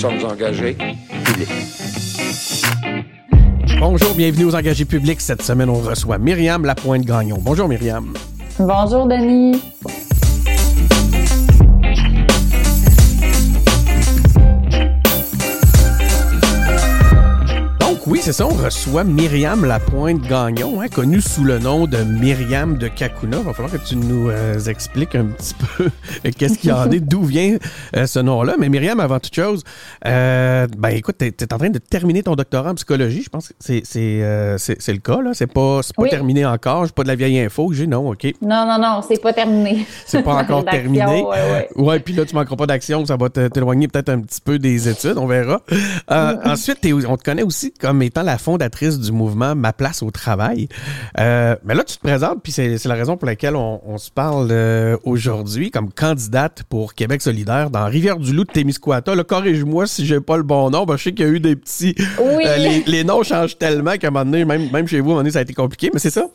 sommes engagés publics. Bonjour, bienvenue aux engagés publics. Cette semaine, on reçoit Myriam Lapointe-Gagnon. Bonjour, Myriam. Bonjour, Denis. C'est ça. On reçoit Myriam Lapointe-Gagnon, hein, connue sous le nom de Myriam de Kakuna. Il va falloir que tu nous euh, expliques un petit peu euh, qu'est-ce qu'il y en est, d'où vient euh, ce nom-là. Mais Myriam, avant toute chose, ben écoute, tu es, en train de terminer ton doctorat en psychologie. Je pense que c'est, le cas. là. C'est pas, pas terminé encore. J'ai pas de la vieille info que j'ai. Non, OK. Non, non, non, c'est pas terminé. C'est pas encore terminé. Ouais, puis là, tu manqueras pas d'action. Ça va t'éloigner peut-être un petit peu des études. On verra. ensuite, on te connaît aussi comme étant la fondatrice du mouvement Ma place au travail. Euh, mais là, tu te présentes, puis c'est la raison pour laquelle on, se parle euh, aujourd'hui comme candidate pour Québec solidaire dans Rivière-du-Loup de Témiscouata. Corrige-moi si j'ai pas le bon nom. je sais qu'il y a eu des petits... Oui. Euh, les, noms changent tellement qu'à un moment donné, même, même chez vous, à un moment donné, ça a été compliqué, mais c'est ça?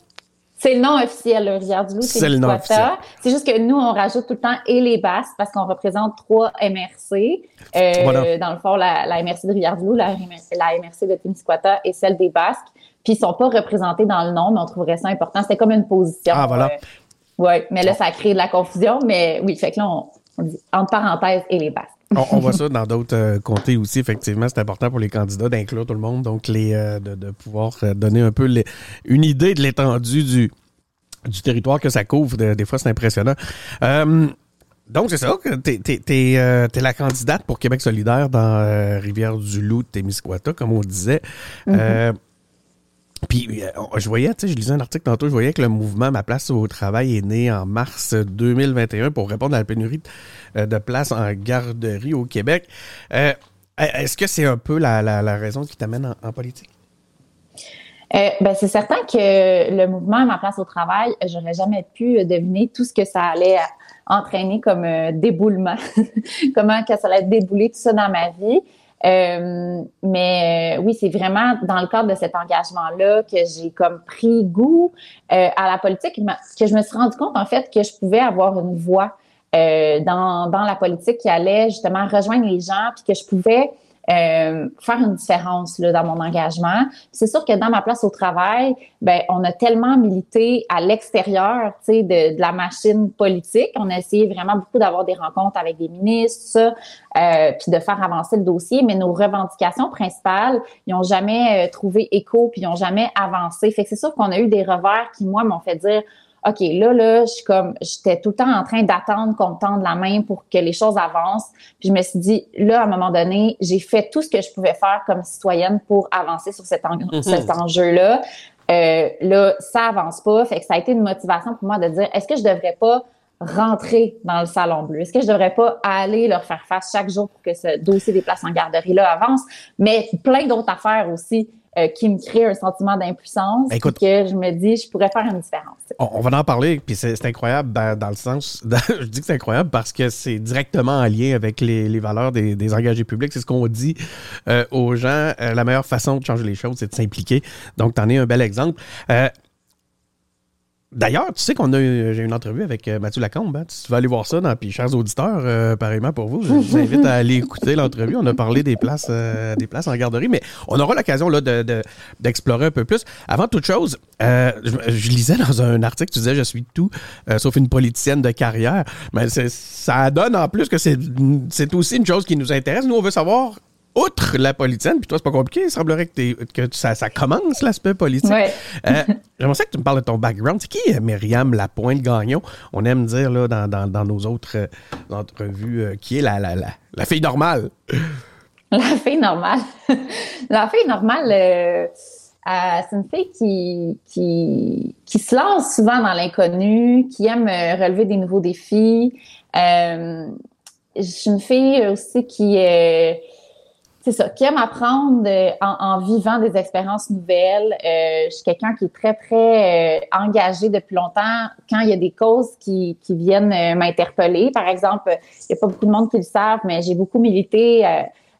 C'est le nom officiel, le Rivière-du-Loup. C'est le nom officiel. C'est juste que nous, on rajoute tout le temps et les basses parce qu'on représente trois MRC. Euh, Dans le fond, la, la MRC de Rivière-du-Loup, la, la, MRC de Témiscouata et celle des Basques. Puis ils sont pas représentés dans le nom, mais on trouverait ça important. C'était comme une position. Ah, voilà. Euh, oui, mais là, ça a créé de la confusion. Mais oui, fait que là, on, on dit entre parenthèses et les Basques. On, voit ça dans d'autres euh, comtés aussi. Effectivement, c'est important pour les candidats d'inclure tout le monde, donc les euh, de, pouvoir euh, donner un peu une idée de l'étendue du, du territoire que ça couvre. des fois, c'est impressionnant. donc, c'est ça, tu es, la candidate pour Québec solidaire dans Rivière-du-Loup, Témiscouata, comme on disait. Mm-hmm. Euh, je voyais, tu sais, je lisais un article tantôt, je voyais que le mouvement Ma place au travail est né en mars 2021 pour répondre à la pénurie de euh, places en garderie au Québec. Euh, est-ce que c'est un peu la, raison qui t'amène en, politique? ben, c'est certain que le mouvement Ma place au travail, j'aurais jamais pu deviner tout ce que ça allait entraîner comme déboulement, comment ça allait débouler tout ça dans ma vie. Euh, mais euh, oui, c'est vraiment dans le cadre de cet engagement-là que j'ai comme pris goût euh, à la politique, que je me suis rendu compte en fait que je pouvais avoir une voix dans, dans la politique qui allait justement rejoindre les gens, puis que je pouvais euh, faire une différence là, dans mon engagement. C'est sûr que dans ma place au travail, ben on a tellement milité à l'extérieur, tu sais, de, de, la machine politique. On a essayé vraiment beaucoup d'avoir des rencontres avec des ministres, ça, euh, puis de faire avancer le dossier. Mais nos revendications principales, ils ont jamais euh, trouvé écho, puis ils ont jamais avancé. Fait que c'est sûr qu'on a eu des revers qui moi m'ont fait dire OK, là, là, je suis comme, j'étais tout le temps en train d'attendre qu'on me tende la main pour que les choses avancent. Puis je me suis dit, là, à un moment donné, j'ai fait tout ce que je pouvais faire comme citoyenne pour avancer sur cet, mhm. cet enjeu-là. Euh, là, ça avance pas. Fait que ça a été une motivation pour moi de dire, est-ce que je devrais pas rentrer dans le salon bleu? Est-ce que je devrais pas aller leur faire face chaque jour pour que ce dossier des places en garderie-là avance? Mais plein d'autres affaires aussi euh, qui me crée un sentiment d'impuissance. Ben, que je me dis, je pourrais faire une différence. On, va en parler, puis c'est incroyable dans, le sens, je dis que c'est incroyable parce que c'est directement en lien avec les, valeurs des, engagés publics. C'est ce qu'on dit euh, aux gens. Euh, la meilleure façon de changer les choses, c'est de s'impliquer. Donc, tu en es un bel exemple. D'ailleurs, tu sais qu'on a j'ai une entrevue avec euh, Mathieu Lacombe. Hein? Tu vas aller voir ça, dans, puis chers auditeurs, euh, pareillement pour vous, je vous invite à aller écouter l'entrevue. On a parlé des places, euh, des places en garderie, mais on aura l'occasion là de, d'explorer un peu plus. Avant toute chose, je, lisais dans un article, tu disais je suis tout sauf une politicienne de carrière, mais ça donne en plus que c'est aussi une chose qui nous intéresse. Nous, on veut savoir outre la politicienne, puis toi, c'est pas compliqué, il semblerait que, que ça, ça, commence l'aspect politique. Ouais. euh, J'aimerais que tu me parles de ton background. C'est qui Myriam Lapointe-Gagnon? On aime dire là, dans, dans, dans nos autres euh, entrevues euh, qui est la, la, la, la, fille normale. La fille normale. la fille normale, euh, c'est une fille qui, qui, qui se lance souvent dans l'inconnu, qui aime relever des nouveaux défis. je suis une fille aussi qui c'est ça, qui apprendre euh, en, vivant des expériences nouvelles. Euh, je suis quelqu'un qui est très, très euh, engagé depuis longtemps quand il y a des causes qui, viennent m'interpeller. Par exemple, il n'y a pas beaucoup de monde qui le savent, mais j'ai beaucoup milité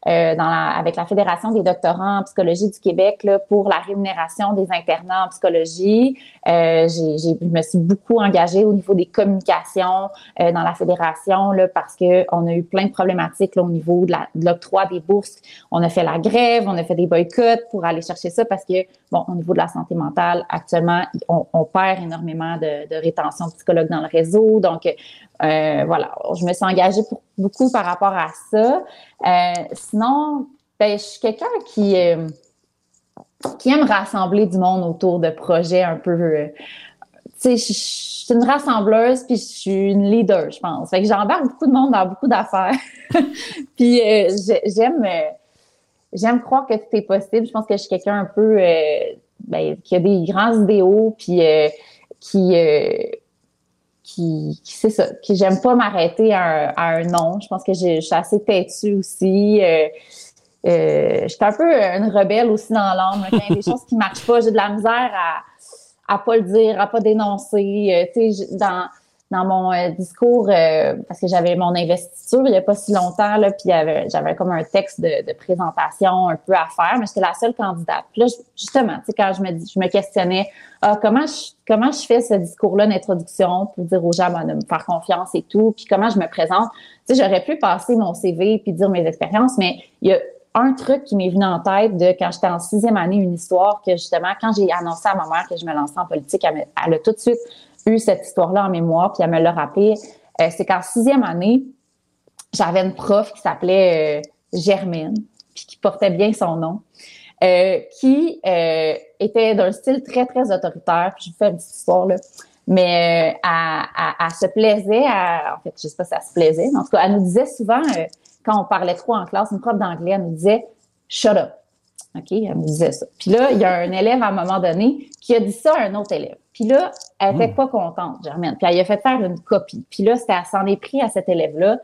dans avec la Fédération des doctorants en psychologie du Québec là, pour la rémunération des internats en psychologie. Euh, je me suis beaucoup engagée au niveau des communications euh, dans la fédération là, parce que on a eu plein de problématiques là, au niveau de, la, de l'octroi des bourses. On a fait la grève, on a fait des boycotts pour aller chercher ça parce que, bon, au niveau de la santé mentale, actuellement, on, on perd énormément de, de rétention de psychologues dans le réseau. Donc, euh, voilà, je me suis engagée pour, beaucoup par rapport à ça. Euh, sinon, ben, je suis quelqu'un qui... Euh, qui aime rassembler du monde autour de projets un peu. Euh, tu sais, je suis une rassembleuse puis je suis une leader, je pense. Fait que j'embarque beaucoup de monde dans beaucoup d'affaires. puis j'aime j'aime croire que tout est possible. Je pense que je suis quelqu'un un peu ben, qui a des grands idéaux puis qui qui, c'est ça, qui j'aime pas m'arrêter à, un nom. Je pense que je suis assez têtue aussi. Euh, j'étais un peu une rebelle aussi dans l'âme. Quand il y a des choses qui marchent pas, j'ai de la misère à à pas le dire, à pas dénoncer. Euh, tu sais, dans dans mon euh, discours, parce que j'avais mon investiture il y a pas si longtemps, là, puis j'avais comme un texte de, présentation un peu à faire, mais j'étais la seule candidate. Puis là, justement, tu sais, quand je me questionnais, ah, comment je comment je fais ce discours-là d'introduction pour dire aux gens ben, de me faire confiance et tout, puis comment je me présente? Tu sais, j'aurais pu passer mon CV puis dire mes expériences, mais il y a un truc qui m'est venu en tête de quand j'étais en sixième année, une histoire que justement, quand j'ai annoncé à ma mère que je me lançais en politique, elle, a tout de suite eu cette histoire-là en mémoire, puis elle me l'a rappelé. Euh, c'est qu'en sixième année, j'avais une prof qui s'appelait euh, Germaine, puis qui portait bien son nom, euh, qui était d'un style très, très autoritaire. Puis je vous fais une petite histoire, là. Mais elle, se plaisait, en fait, je sais pas si elle se plaisait, mais en tout cas, elle nous disait souvent quand on parlait trop en classe, une prof d'anglais, elle nous disait Shut up. OK? Elle me disait ça. Puis là, il y a un élève à un moment donné qui a dit ça à un autre élève. Puis là, elle était hmm. pas contente, Germaine. Puis elle a fait faire une copie. Puis là, elle s'en est pris à cet élève-là.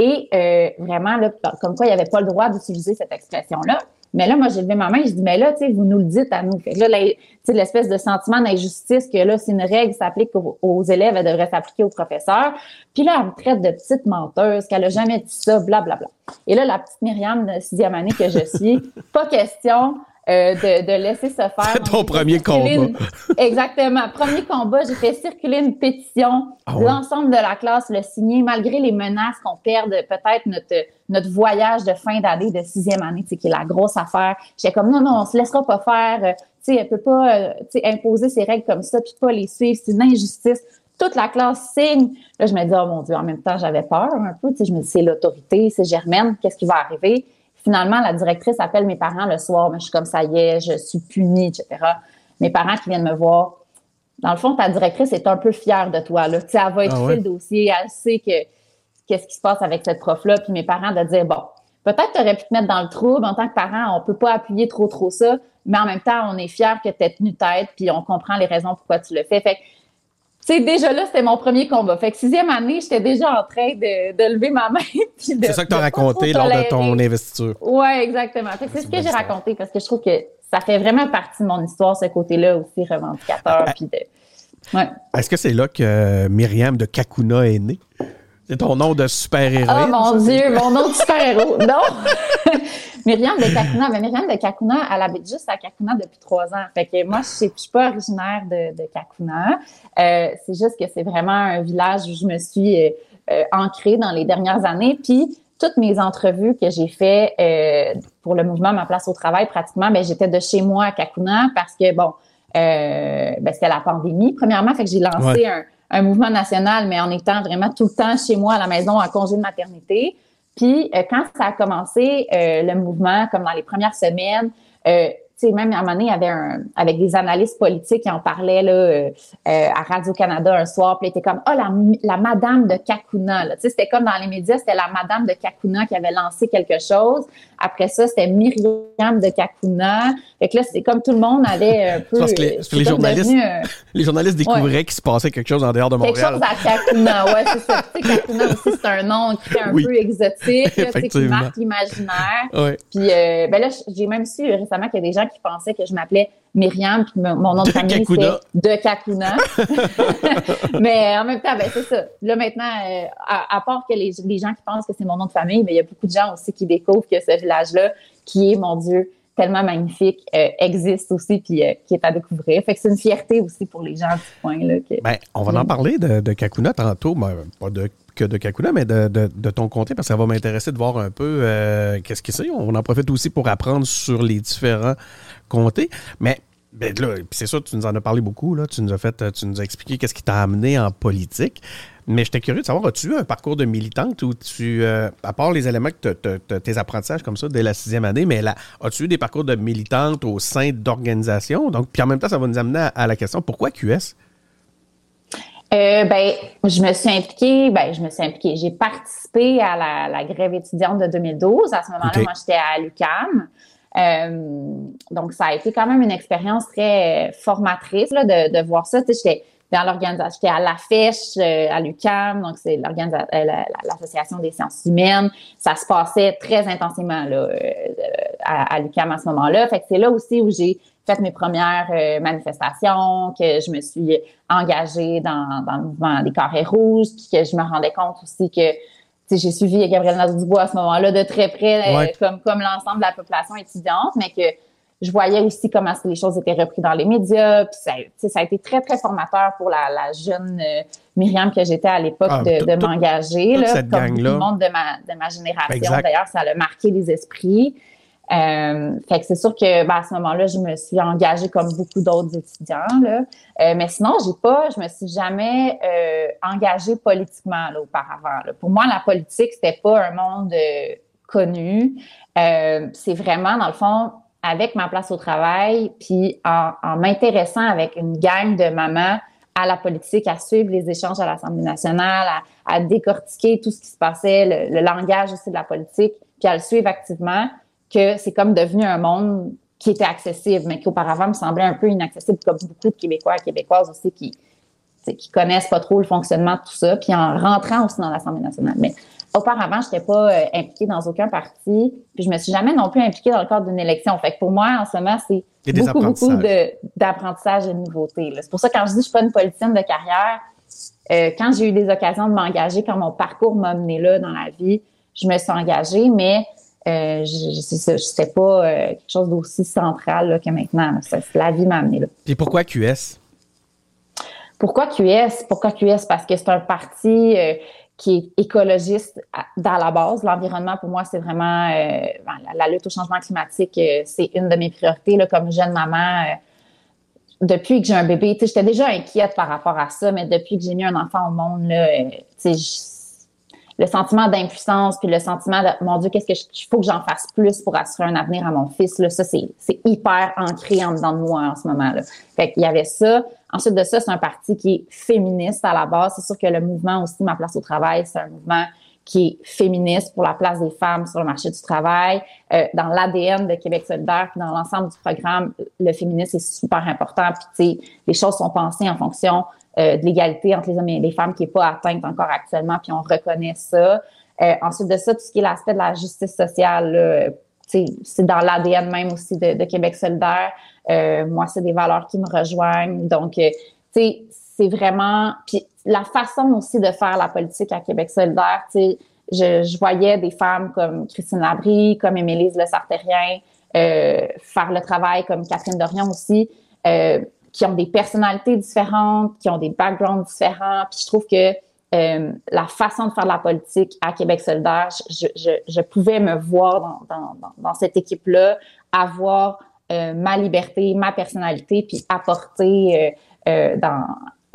Et euh, vraiment, là, comme quoi, il avait pas le droit d'utiliser cette expression-là. Mais là, moi, j'ai levé ma main, je dis, mais là, tu sais, vous nous le dites à nous. Fait que là, l'espèce de sentiment d'injustice que là, c'est une règle s'applique aux, élèves, elle devrait s'appliquer aux professeurs. Puis là, elle me traite de petite menteuse, qu'elle a jamais dit ça, blablabla. Bla, bla. Et là, la petite Myriam de sixième année que je suis, pas question euh, de, de, laisser se faire. Ton premier combat. Exactement. Premier combat, j'ai fait circuler une pétition. Ah L'ensemble de la classe le signé, malgré les menaces qu'on perde peut-être notre, notre voyage de fin d'année, de sixième année, qui est la grosse affaire. J'étais comme, non, non, on se laissera pas faire. Euh, tu sais, elle peut pas euh, imposer ses règles comme ça, puis pas les suivre. C'est une injustice. Toute la classe signe. Là, je me dis, oh mon Dieu, en même temps, j'avais peur un peu. Tu sais, je me dis, c'est l'autorité, c'est Germaine, qu'est-ce qui va arriver? Finalement, la directrice appelle mes parents le soir, mais je suis comme ça y est, je suis punie, etc. Mes parents qui viennent me voir. Dans le fond, ta directrice est un peu fière de toi. Là. Tu sais, elle va étudier ah le dossier, elle sait que qu'est-ce qui se passe avec cette prof-là. Puis mes parents de dire bon, peut-être tu aurais pu te mettre dans le trouble en tant que parent, on peut pas appuyer trop trop ça, mais en même temps, on est fier que tu aies tenu tête, puis on comprend les raisons pourquoi tu le fais. Fait sais, déjà là, c'était mon premier combat. Fait que sixième année, j'étais déjà en train de, de lever ma main. C'est ça que tu as raconté lors de ton investiture. Oui, exactement. c'est ce que j'ai raconté parce que je trouve que ça fait vraiment partie de mon histoire, ce côté-là aussi revendicateur. Ah, ah. ouais. Est-ce que c'est là que Myriam de Kakuna est née? C'est ton nom de super-héros. Oh mon Dieu, mon nom de super-héros. non! Myriam de Kakuna. Mais Myriam de Kakuna, elle habite juste à Kakuna depuis trois ans. Fait que moi, je ne suis pas originaire de, de Kakuna. Euh, c'est juste que c'est vraiment un village où je me suis euh, euh, ancrée dans les dernières années. Puis, toutes mes entrevues que j'ai fait euh, pour le mouvement Ma place au travail, pratiquement, ben, j'étais de chez moi à Kakuna parce que, bon, euh, ben, c'était la pandémie, premièrement. Fait que j'ai lancé un, un mouvement national, mais en étant vraiment tout le temps chez moi à la maison en congé de maternité. Puis euh, quand ça a commencé, euh, le mouvement, comme dans les premières semaines, euh, sais, même à un moment donné, il y avait un, avec des analystes politiques qui en parlaient là, euh, euh à Radio-Canada un soir, puis il était comme, oh, la, la madame de Kakuna, tu sais, c'était comme dans les médias, c'était la madame de Kakuna qui avait lancé quelque chose. Après ça, c'était Myriam de Kakuna. Fait que là, c'est comme tout le monde avait un peu... Parce que les, les journalistes, euh, les journalistes découvraient qu'il se passait quelque chose en dehors de Montréal. Quelque chose à Kakuna, ouais, c'est ça. Tu sais, Kakuna aussi, c'est un nom qui est un peu exotique, qui marque l'imaginaire. Ouais. Puis, euh, ben là, j'ai même su récemment qu'il y a des gens gens qui pensaient que je m'appelais Myriam, puis mon nom de, famille, c'est de Kakuna. mais en même temps, ben, c'est ça. Là, maintenant, euh, à, part que les, gens qui pensent que c'est mon nom de famille, mais il y a beaucoup de gens aussi qui découvrent que ce village-là, qui est, mon Dieu, tellement magnifique, euh, existe aussi, puis euh, qui est à découvrir. Fait que c'est une fierté aussi pour les gens du coin. Là, ben, on va en parler de, de Kakuna tantôt, ben, pas de que de Kakuna, mais de, ton côté, parce que ça va m'intéresser de voir un peu qu'est-ce que c'est. On en profite aussi pour apprendre sur les différents comtés. Mais ben là, c'est ça, tu nous en as parlé beaucoup, là. Tu nous as fait, tu nous as expliqué qu'est-ce qui t'a amené en politique. Mais j'étais curieux de savoir, as-tu eu un parcours de militante où tu, euh, à part les éléments que tes apprentissages comme ça dès la sixième année, mais là, as-tu eu des parcours de militante au sein d'organisations? Donc, puis en même temps, ça va nous amener à, la question, pourquoi QS? Euh, ben, je me suis impliquée, ben, je me suis impliquée. J'ai participé à la, grève étudiante de 2012. À ce moment-là, moi, j'étais à l'UCAM. Euh, donc, ça a été quand même une expérience très formatrice là, de, de voir ça. Tu sais, j'étais dans l'organisation, j'étais à la FECH, euh, à l'UCAM, donc c'est euh, l'association des sciences humaines. Ça se passait très intensément là, à, à l'UCAM à ce moment-là. Fait que c'est là aussi où j'ai fait mes premières manifestations, que je me suis engagée dans, dans le mouvement des carrés rouges, puis que je me rendais compte aussi que j'ai suivi Gabriel Nadeau-Dubois à ce moment-là de très près, euh, comme, comme l'ensemble de la population étudiante, mais que je voyais aussi comment les choses étaient reprises dans les médias. Puis ça, ça a été très, très formateur pour la, la jeune euh, Myriam que j'étais à l'époque ah, de, de m'engager. Comme tout le monde de ma, de ma génération. D'ailleurs, ça a marqué les esprits. Euh, fait que c'est sûr que ben, à ce moment-là, je me suis engagée comme beaucoup d'autres étudiants. Là. Euh, mais sinon, j'ai pas, je me suis jamais euh, engagée politiquement là, auparavant. Là. Pour moi, la politique, c'était pas un monde euh, connu. Euh, c'est vraiment, dans le fond, avec ma place au travail, puis en, en m'intéressant avec une gang de mamans à la politique, à suivre les échanges à l'Assemblée nationale, à, à, décortiquer tout ce qui se passait, le, le langage aussi de la politique, puis à le suivre activement que c'est comme devenu un monde qui était accessible, mais qui auparavant me semblait un peu inaccessible, comme beaucoup de Québécois et Québécoises aussi qui qui connaissent pas trop le fonctionnement de tout ça, puis en rentrant aussi dans l'Assemblée nationale. Mais auparavant, je n'étais pas euh, impliquée dans aucun parti, puis je me suis jamais non plus impliquée dans le cadre d'une élection. Fait que pour moi, en ce moment, c'est beaucoup, beaucoup d'apprentissage et de nouveautés. C'est pour ça que quand je dis que je suis pas une politicienne de carrière, euh, quand j'ai eu des occasions de m'engager, quand mon parcours m'a mené là dans la vie, je me suis engagée, mais euh, je sais pas euh, quelque chose d'aussi central que maintenant. la vie m'a amené là. Et pourquoi QS? Pourquoi QS? Pourquoi QS? Parce que c'est un parti euh, qui est écologiste dans la base. L'environnement, pour moi, c'est vraiment ben, la, lutte au changement climatique, c'est une de mes priorités là, comme jeune maman. depuis que j'ai un bébé, j'étais déjà inquiète par rapport à ça, mais depuis que j'ai mis un enfant au monde, là, le sentiment d'impuissance, puis le sentiment de mon Dieu, qu'est-ce que je faut que j'en fasse plus pour assurer un avenir à mon fils. Là, ça, c'est, c'est hyper ancré en dedans de moi en ce moment-là. Fait qu'il y avait ça. Ensuite de ça, c'est un parti qui est féministe à la base. C'est sûr que le mouvement aussi, Ma place au travail, c'est un mouvement qui est féministe pour la place des femmes sur le marché du travail. Euh, dans l'ADN de Québec solidaire, puis dans l'ensemble du programme, le féminisme est super important. Puis, tu sais, les choses sont pensées en fonction euh, de l'égalité entre les hommes et les femmes qui n'est pas atteinte encore actuellement, puis on reconnaît ça. Euh, ensuite de ça, tout ce qui est l'aspect de la justice sociale, c'est dans l'ADN même aussi de, Québec solidaire. Euh, moi, c'est des valeurs qui me rejoignent. Donc, tu sais, c'est vraiment... Puis la façon aussi de faire la politique à Québec solidaire, tu sais, je, je, voyais des femmes comme Christine Labrie, comme Émilise Le Sartérien, euh, faire le travail comme Catherine Dorion aussi. Euh, qui ont des personnalités différentes, qui ont des backgrounds différents. Puis je trouve que euh, la façon de faire la politique à Québec solidaire, je, je, je pouvais me voir dans, dans, dans cette équipe-là, avoir euh, ma liberté, ma personnalité, puis apporter euh, euh dans,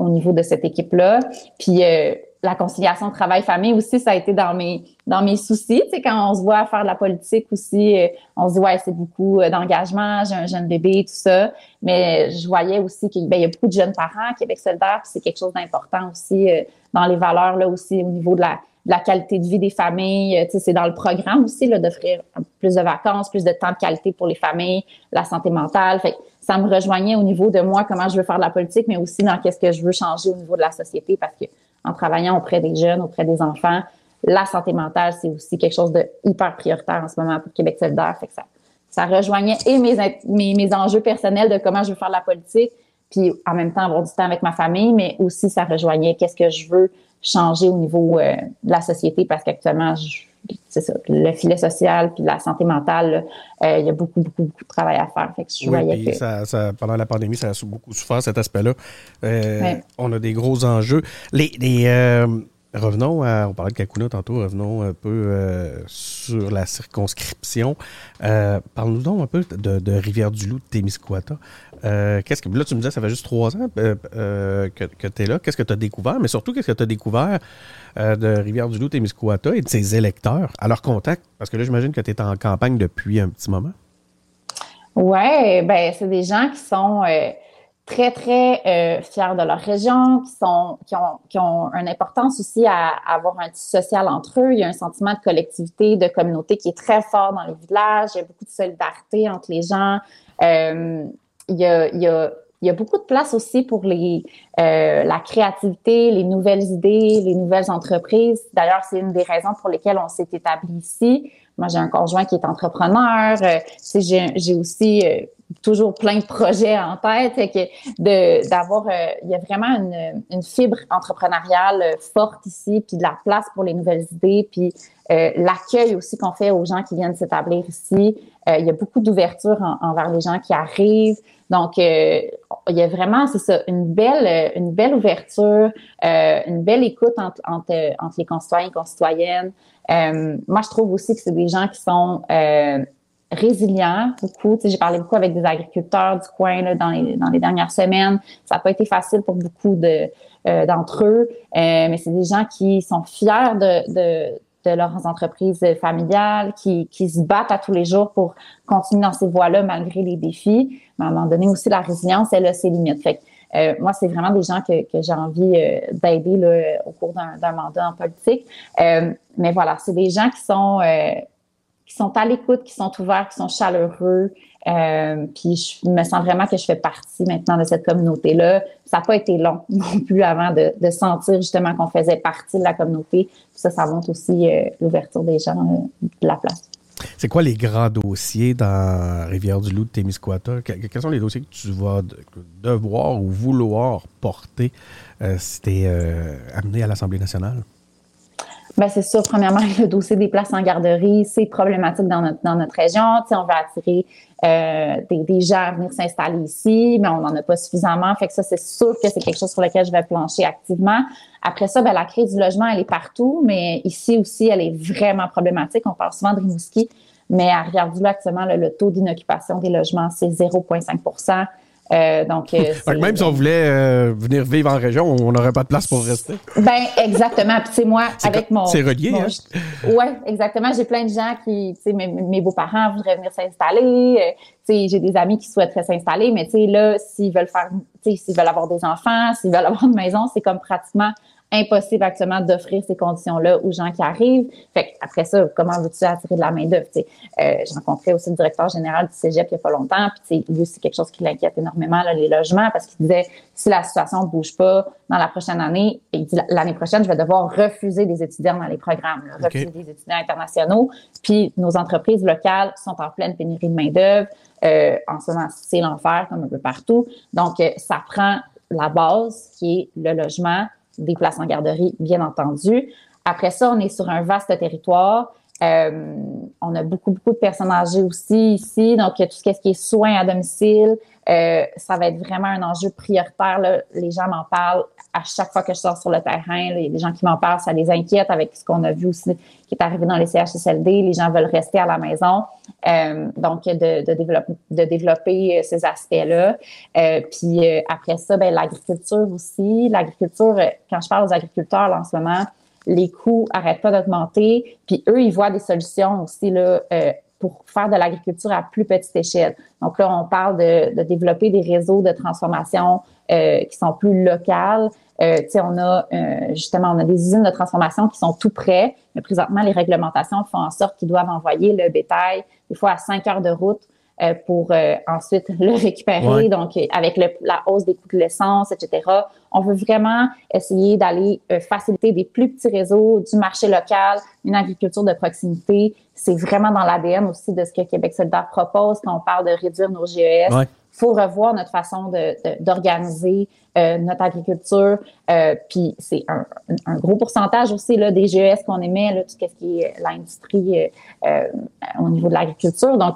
au niveau de cette équipe-là. Puis euh, la conciliation travail-famille aussi, ça a été dans mes dans mes soucis. Tu sais, quand on se voit faire de la politique aussi, euh, on se dit ouais, c'est beaucoup euh, d'engagement, j'ai un jeune bébé, tout ça. Mais je voyais aussi qu'il ben, y a beaucoup de jeunes parents Québec solidaire, puis c'est quelque chose d'important aussi dans les valeurs là aussi au niveau de la la qualité de vie des familles. Tu sais, c'est dans le programme aussi d'offrir plus de vacances, plus de temps de qualité pour les familles, la santé mentale. Ça me rejoignait au niveau de moi comment je veux faire de la politique, mais aussi dans qu'est-ce que je veux changer au niveau de la société parce que en travaillant auprès des jeunes, auprès des enfants. La santé mentale, c'est aussi quelque chose de hyper prioritaire en ce moment pour Québec solidaire. Fait que ça, ça rejoignait et mes, mes, mes enjeux personnels de comment je veux faire de la politique, puis en même temps avoir du temps avec ma famille, mais aussi ça rejoignait qu'est-ce que je veux changer au niveau euh, de la société parce qu'actuellement, c'est ça, le filet social puis la santé mentale, euh, il y a beaucoup, beaucoup, beaucoup de travail à faire. Fait que je oui, que... Ça, ça, pendant la pandémie, ça a beaucoup souffert cet aspect-là. Euh, on a des gros enjeux. Les, les Revenons à, on parlait de Kakuna tantôt, revenons un peu euh, sur la circonscription. Euh, Parle-nous donc un peu de, Rivière-du-Loup, de Témiscouata. Euh, qu'est-ce que, là, tu me disais, ça fait juste trois ans euh, que, que tu es là. Qu'est-ce que tu as découvert? Mais surtout, qu'est-ce que tu as découvert de Rivière-du-Loup, Témiscouata et de ses électeurs à leur contact? Parce que là, j'imagine que tu es en campagne depuis un petit moment. Oui, ben c'est des gens qui sont très, très euh, fiers de leur région, qui, sont, qui, ont, qui ont une importance aussi à, avoir un tissu social entre eux. Il y a un sentiment de collectivité, de communauté qui est très fort dans les villages. Il y a beaucoup de solidarité entre les gens. Euh, il, y a, il, y a, beaucoup de place aussi pour les, euh, la créativité, les nouvelles idées, les nouvelles entreprises. D'ailleurs, c'est une des raisons pour lesquelles on s'est établi ici. Moi, j'ai un conjoint qui est entrepreneur. J'ai aussi toujours plein de projets en tête. que de d'avoir, euh, il y a vraiment une, une, fibre entrepreneuriale forte ici, puis de la place pour les nouvelles idées, puis euh, l'accueil aussi qu'on fait aux gens qui viennent s'établir ici. Euh, il y a beaucoup d'ouverture envers les gens qui arrivent. Donc, il y a vraiment, c'est ça, une belle, une belle ouverture, une belle écoute entre, entre, entre les concitoyens et concitoyennes. moi, je trouve aussi que c'est des gens qui sont résilient beaucoup. j'ai parlé beaucoup avec des agriculteurs du coin là, dans, les, dans les dernières semaines. Ça n'a pas été facile pour beaucoup de, euh, d'entre eux, euh, mais c'est des gens qui sont fiers de, de, de leurs entreprises familiales, qui, qui se battent à tous les jours pour continuer dans ces voies-là malgré les défis. Mais à un moment donné aussi, la résilience, elle a ses limites. Fait euh, moi, c'est vraiment des gens que, que j'ai envie euh, d'aider là, au cours d'un, d'un mandat en politique. Euh, mais voilà, c'est des gens qui sont qui sont à l'écoute, qui sont ouverts, qui sont chaleureux. Euh, puis je me sens vraiment que je fais partie maintenant de cette communauté-là. Ça n'a pas été long non plus avant de, sentir justement qu'on faisait partie de la communauté. Puis ça, ça montre aussi euh, l'ouverture des gens euh, de la place. C'est quoi les grands dossiers dans Rivière-du-Loup de Témiscouata? Quels sont les dossiers que tu vas devoir ou vouloir porter si tu es amené à l'Assemblée nationale? Ben c'est sûr. Premièrement, le dossier des places en garderie, c'est problématique dans notre, dans notre région. sais, on veut attirer euh, des, des, gens à venir s'installer ici, mais on n'en a pas suffisamment. Fait que ça, c'est sûr que c'est quelque chose sur lequel je vais plancher activement. Après ça, ben, la crise du logement, elle est partout, mais ici aussi, elle est vraiment problématique. On parle souvent de Rimouski, mais à Rivière-du-Loup, actuellement, le, le taux d'inoccupation des logements, c'est 0,5 euh, donc, euh, même si on voulait euh, venir vivre en région, on n'aurait pas de place pour rester. Ben exactement. Puis c'est moi avec mon. C'est relié. Hein? Ouais, exactement. J'ai plein de gens qui, tu sais, mes, mes beaux-parents voudraient venir s'installer. tu sais, j'ai des amis qui souhaiteraient s'installer, mais tu sais là, s'ils veulent faire, tu sais, s'ils veulent avoir des enfants, s'ils veulent avoir une maison, c'est comme pratiquement impossible actuellement d'offrir ces conditions-là aux gens qui arrivent. Fait après ça, comment veux-tu attirer de la main-d'œuvre? Euh, j'ai rencontré aussi le directeur général du Cégep il n'y a pas longtemps, puis lui, c'est quelque chose qui l'inquiète énormément, là, les logements, parce qu'il disait si la situation ne bouge pas dans la prochaine année, il dit l'année prochaine, je vais devoir refuser des étudiants dans les programmes, refuser des étudiants internationaux. Puis nos entreprises locales sont en pleine pénurie de main-d'œuvre. Euh, en ce moment, c'est l'enfer comme un peu partout. Donc, euh, ça prend la base qui est le logement, des places en garderie, bien entendu. Après ça, on est sur un vaste territoire. Euh, on a beaucoup, beaucoup de personnes âgées aussi ici. Donc, tout ce qui est soins à domicile, euh, ça va être vraiment un enjeu prioritaire. Là. Les gens m'en parlent à chaque fois que je sors sur le terrain. Les gens qui m'en parlent, ça les inquiète avec ce qu'on a vu aussi qui est arrivé dans les CHSLD. Les gens veulent rester à la maison. Euh, donc, de, de, développer, de développer ces aspects-là. Euh, puis après ça, ben, l'agriculture aussi. L'agriculture, quand je parle aux agriculteurs en ce moment, les coûts arrêtent pas d'augmenter, puis eux, ils voient des solutions aussi là, euh, pour faire de l'agriculture à plus petite échelle. Donc là, on parle de, de développer des réseaux de transformation euh, qui sont plus locales. Euh, on a euh, justement, on a des usines de transformation qui sont tout près, mais présentement, les réglementations font en sorte qu'ils doivent envoyer le bétail des fois à cinq heures de route euh, pour euh, ensuite le récupérer. Donc, avec la hausse des coûts de l'essence, etc., on veut vraiment essayer d'aller faciliter des plus petits réseaux, du marché local, une agriculture de proximité. C'est vraiment dans l'ADN aussi de ce que Québec solidaire propose quand on parle de réduire nos GES. Il faut revoir notre façon d'organiser euh, notre agriculture. Euh, puis c'est un, un, gros pourcentage aussi là, des GES qu'on émet, là, tout ce qui est l'industrie euh, au niveau de l'agriculture. Donc,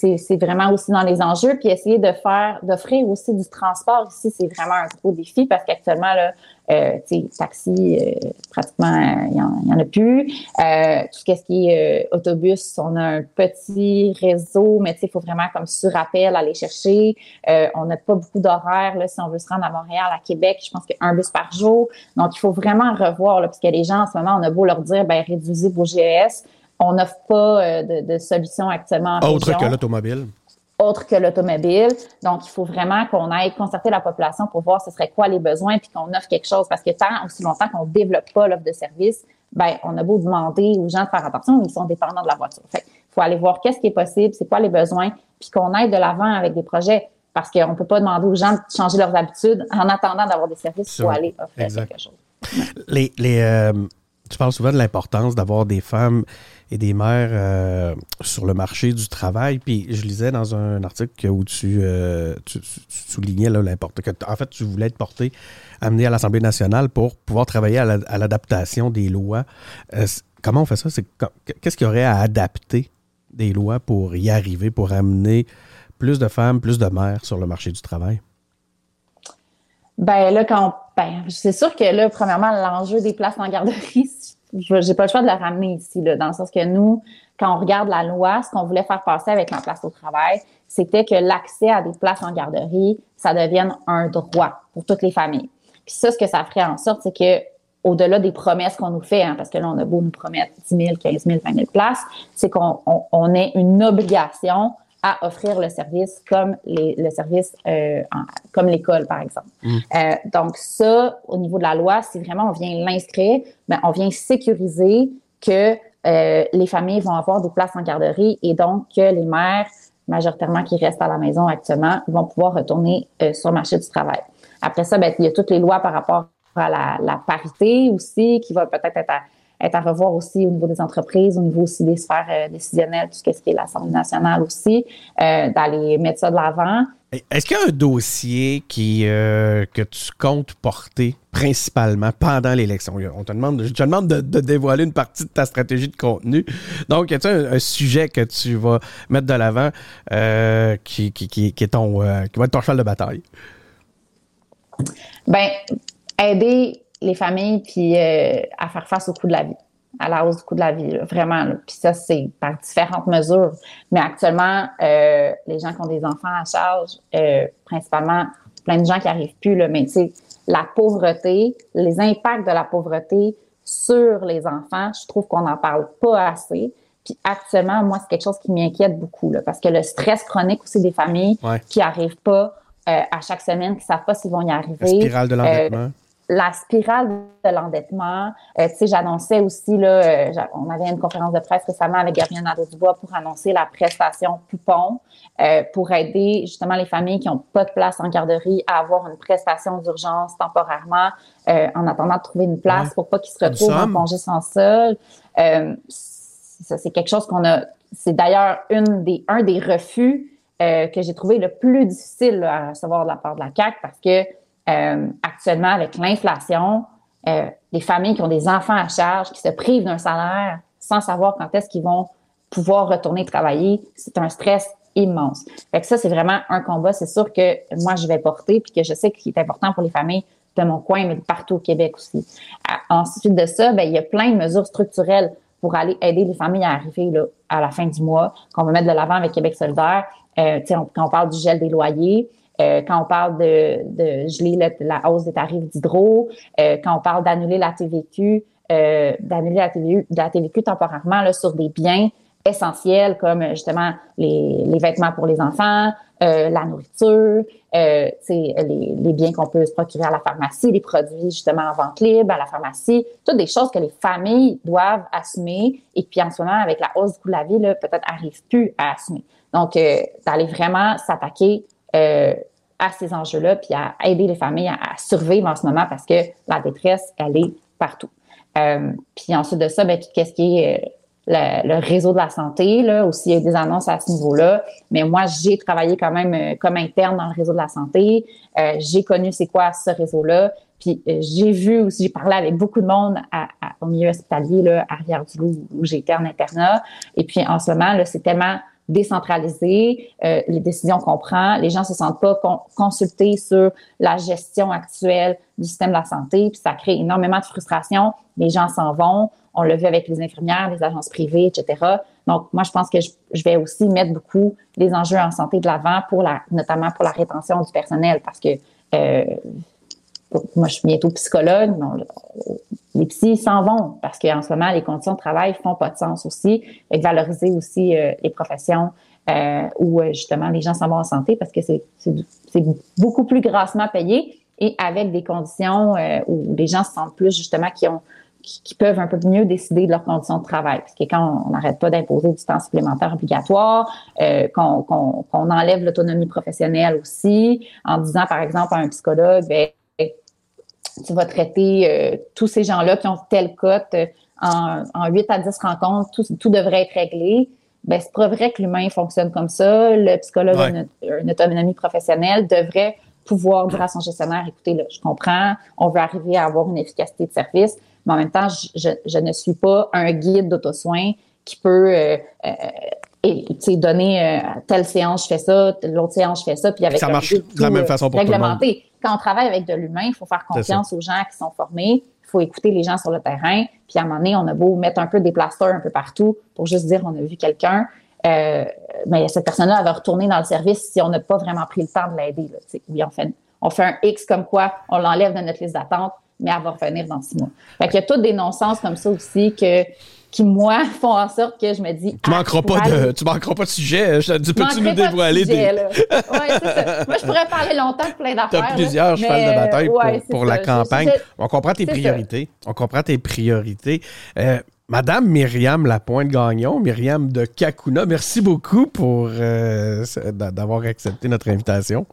c'est vraiment aussi dans les enjeux. Puis essayer de faire, d'offrir aussi du transport ici, c'est vraiment un gros défi parce qu'actuellement, là, euh, taxi, euh, pratiquement, il n'y en, a plus. Euh, tout ce qui est euh, autobus, on a un petit réseau, mais il faut vraiment comme sur appel aller chercher. Euh, on n'a pas beaucoup d'horaires si on veut se rendre à Montréal, à Québec. Je pense qu'un bus par jour. Donc, il faut vraiment revoir, là, parce que les gens, en ce moment, on a beau leur dire, ben réduisez vos GES on n'offre pas euh, de, de solution actuellement en Autre que l'automobile. Autre que l'automobile. Donc, il faut vraiment qu'on aille concerter la population pour voir ce serait quoi les besoins puis qu'on offre quelque chose. Parce que tant aussi longtemps qu'on ne développe pas l'offre de service, ben, on a beau demander aux gens de faire attention, ils sont dépendants de la voiture. Fait il faut aller voir qu'est-ce qui est possible, c'est quoi les besoins, puis qu'on aille de l'avant avec des projets. Parce qu'on ne peut pas demander aux gens de changer leurs habitudes en attendant d'avoir des services. Faut aller offrir quelque chose. Les, les, euh, tu parles souvent de l'importance d'avoir des femmes et des mères euh, sur le marché du travail. Puis je lisais dans un article où tu, euh, soulignais l'importance que en fait tu voulais être porté, amené à l'Assemblée nationale pour pouvoir travailler à l'adaptation des lois. Euh, comment on fait ça? Qu'est-ce qu'il y aurait à adapter des lois pour y arriver, pour amener plus de femmes, plus de mères sur le marché du travail? Ben là, quand ben, c'est sûr que là, premièrement, l'enjeu des places en garderie, j'ai pas le choix de le ramener ici, là, dans le sens que nous, quand on regarde la loi, ce qu'on voulait faire passer avec la place au travail, c'était que l'accès à des places en garderie, ça devienne un droit pour toutes les familles. Puis ça, ce que ça ferait en sorte, c'est que au-delà des promesses qu'on nous fait, hein, parce que là, on a beau nous promettre 10 000, 15 000, 20 000 places, c'est qu'on on, ait une obligation à offrir le service comme les, le service euh, comme l'école par exemple. Mm. Euh, donc ça, au niveau de la loi, si vraiment on vient l'inscrire, ben on vient sécuriser que euh, les familles vont avoir des places en garderie et donc que les mères majoritairement qui restent à la maison actuellement vont pouvoir retourner euh, sur le marché du travail. Après ça, ben, il y a toutes les lois par rapport à la, la parité aussi qui va peut-être être à être à revoir aussi au niveau des entreprises, au niveau aussi des sphères euh, décisionnelles, tout ce qui est l'Assemblée nationale aussi, euh, d'aller mettre ça de l'avant. Est-ce qu'il y a un dossier qui, euh, que tu comptes porter principalement pendant l'élection? On te demande, je te demande de, dévoiler une partie de ta stratégie de contenu. Donc, y a-t-il un, sujet que tu vas mettre de l'avant qui, qui, qui, est ton, qui va être ton cheval de bataille? Ben, aider les familles puis euh, à faire face au coût de la vie, à la hausse du coût de la vie, vraiment. Puis ça, c'est par différentes mesures. Mais actuellement, euh, les gens qui ont des enfants à charge, euh, principalement plein de gens qui arrivent plus, là, mais tu sais, la pauvreté, les impacts de la pauvreté sur les enfants, je trouve qu'on n'en parle pas assez. Puis actuellement, moi, c'est quelque chose qui m'inquiète beaucoup, là, parce que le stress chronique aussi des familles qui n'arrivent pas à chaque semaine, qui ne savent pas s'ils vont y arriver. La spirale de l'endettement la spirale de l'endettement. Euh, tu sais, j'annonçais aussi, là, euh, on avait une conférence de presse récemment avec Gabriel Nadeau-Dubois pour annoncer la prestation Poupon euh, pour aider justement les familles qui n'ont pas de place en garderie à avoir une prestation d'urgence temporairement en attendant de trouver une place pour pas qu'ils se retrouvent en congé sans sol. ça, c'est quelque chose qu'on a... C'est d'ailleurs une des, un des refus que j'ai trouvé le plus difficile à recevoir de la part de la CAQ parce que euh, actuellement, avec l'inflation, euh, les familles qui ont des enfants à charge, qui se privent d'un salaire sans savoir quand est-ce qu'ils vont pouvoir retourner travailler, c'est un stress immense. Ça, c'est vraiment un combat, c'est sûr que moi, je vais porter, puis que je sais qu'il est important pour les familles de mon coin, mais de partout au Québec aussi. Ensuite de ça, ben, il y a plein de mesures structurelles pour aller aider les familles à arriver là, à la fin du mois, qu'on va mettre de l'avant avec Québec solidaire. Euh, quand on parle du gel des loyers, euh, quand on parle de, de geler la, hausse des tarifs d'hydro, euh, quand on parle d'annuler la TVQ, euh, d'annuler la TVQ, temporairement là, sur des biens essentiels comme justement les, les vêtements pour les enfants, la nourriture, les, les, biens qu'on peut se procurer à la pharmacie, les produits justement en vente libre à la pharmacie, toutes des choses que les familles doivent assumer et puis en ce moment, avec la hausse du coût de la vie, peut-être n'arrivent plus à assumer. Donc, d'aller vraiment s'attaquer à ces enjeux-là, puis à aider les familles à, survivre en ce moment parce que la détresse, elle est partout. Euh, puis ensuite de ça, ben, qu'est-ce qui est euh, le, réseau de la santé, là, aussi, il y a des annonces à ce niveau-là. Mais moi, j'ai travaillé quand même euh, comme interne dans le réseau de la santé. j'ai connu c'est quoi ce réseau-là. Puis j'ai vu aussi, j'ai parlé avec beaucoup de monde au milieu hospitalier, là, à Rivière-du-Loup, où j'étais en internat. Et puis en ce moment, c'est tellement décentralisé, euh, les décisions qu'on prend, les gens se sentent pas consultés sur la gestion actuelle du système de la santé, puis ça crée énormément de frustration. Les gens s'en vont. On l'a vu avec les infirmières, les agences privées, etc. Donc, moi, je pense que je, vais aussi mettre beaucoup les enjeux en santé de l'avant pour la, notamment pour la rétention du personnel, parce que euh, moi, je suis bientôt psychologue. les psys s'en vont parce qu'en ce moment, les conditions de travail font pas de sens aussi. Et valoriser aussi euh, les professions euh, où euh, justement les gens s'en vont en santé parce que c'est beaucoup plus grassement payé et avec des conditions où les gens se sentent plus justement qui ont qui, peuvent un peu mieux décider de leurs conditions de travail. Parce que quand on n'arrête pas d'imposer du temps supplémentaire obligatoire, qu'on enlève l'autonomie professionnelle aussi, en disant par exemple à un psychologue, ben, tu vas traiter euh, tous ces gens-là qui ont telle cote euh, en, en 8 à 10 rencontres, tout, devrait être réglé. Ben, c'est pas vrai que l'humain fonctionne comme ça. Le psychologue a une, autonomie professionnelle devrait pouvoir dire à son gestionnaire, écoutez, là, je comprends, on veut arriver à avoir une efficacité de service, mais en même temps, je, ne suis pas un guide d'auto-soin qui peut euh, et tu donner telle séance je fais ça, l'autre séance je fais ça, puis avec ça marche de la même façon pour réglementé quand on travaille avec de l'humain, il faut faire confiance aux gens qui sont formés. Il faut écouter les gens sur le terrain. Puis à un moment donné, on a beau mettre un peu des plasters un peu partout pour juste dire on a vu quelqu'un. Euh, mais cette personne-là, elle va retourner dans le service si on n'a pas vraiment pris le temps de l'aider. Oui, on fait, on fait un X comme quoi, on l'enlève de notre liste d'attente, mais elle va revenir dans six mois. Fait qu'il y a tous des non-sens comme ça aussi que qui, moi, font en sorte que je me dis. Tu manqueras, pas, de, tu manqueras pas de sujet. Je, tu peux-tu nous dévoiler des. ouais, c'est ça. Moi, je pourrais parler longtemps de plein d'affaires. Tu as plusieurs chevals de bataille pour, pour la campagne. On comprend tes priorités. On comprend tes priorités. Euh, Madame Myriam Lapointe-Gagnon, Myriam de Kakuna, merci beaucoup pour euh, d'avoir accepté notre invitation.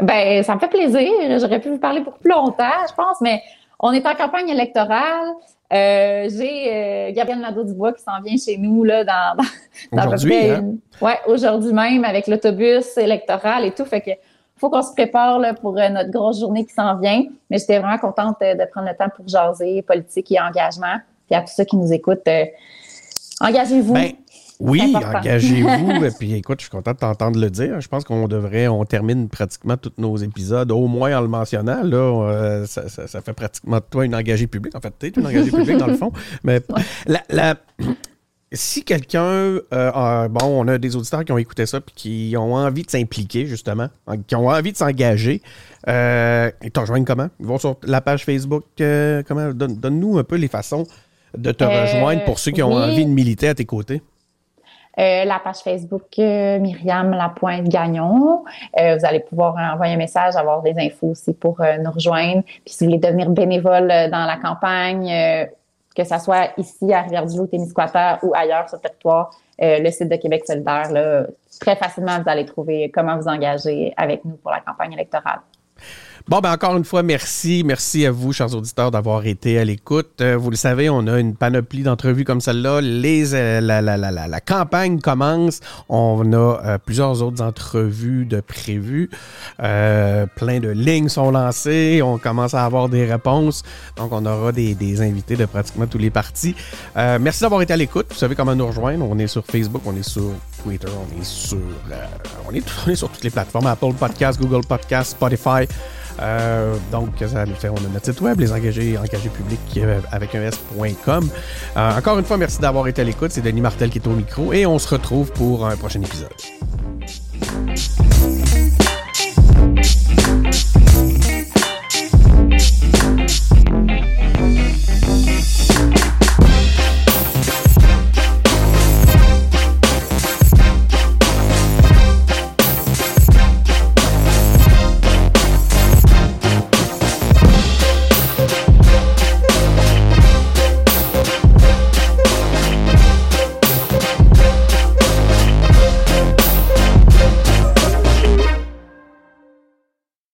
Ben, ça me fait plaisir. J'aurais pu vous parler pour plus longtemps, je pense, mais on est en campagne électorale. Euh, j'ai euh, Gabriel Nadeau-Dubois qui s'en vient chez nous là, dans, dans, aujourd'hui, hein? ouais, aujourd'hui même avec l'autobus électoral et tout. Fait que faut qu'on se prépare là, pour euh, notre grosse journée qui s'en vient. Mais j'étais vraiment contente de prendre le temps pour jaser politique et engagement. Puis à tous ceux qui nous écoutent, engagez-vous. Ben, oui, engagez-vous. puis écoute, je suis content de t'entendre le dire. Je pense qu'on devrait, on termine pratiquement tous nos épisodes, au moins en le mentionnant. Là, euh, ça, fait pratiquement de toi une engagée publique. En fait, tu es une engagée publique dans le fond. Mais la, si quelqu'un, euh, bon, on a des auditeurs qui ont écouté ça puis qui ont envie de s'impliquer, justement, qui ont envie de s'engager, euh, ils te rejoignent comment? Ils vont sur la page Facebook, comment? Donne-nous un peu les façons de te rejoindre pour ceux qui ont envie de militer à tes côtés. Euh, la page Facebook euh, Myriam Lapointe Gagnon. Euh, vous allez pouvoir envoyer un message, avoir des infos aussi pour nous rejoindre. Puis si vous voulez devenir bénévole dans la campagne, que ce soit ici à Rivière-du-Loup, Témiscouata ou ailleurs sur le territoire, le site de Québec solidaire, là, très facilement, vous allez trouver comment vous engager avec nous pour la campagne électorale. Bon, ben encore une fois, merci. Merci à vous, chers auditeurs, d'avoir été à l'écoute. Euh, vous le savez, on a une panoplie d'entrevues comme celle-là. Euh, la, campagne commence. On a euh, plusieurs autres entrevues de prévues. plein de lignes sont lancées. On commence à avoir des réponses. Donc, on aura des, des invités de pratiquement tous les partis. merci d'avoir été à l'écoute. Vous savez comment nous rejoindre. On est sur Facebook, on est sur Twitter, on est sur, est, on est sur toutes les plateformes. Apple Podcast, Google Podcast, Spotify. Euh, donc, ça nous fait, on a notre site web, les engagés, engagés publics euh, avec un S.com. Euh, encore une fois, merci d'avoir été à l'écoute. C'est Denis Martel qui est au micro et on se retrouve pour un prochain épisode.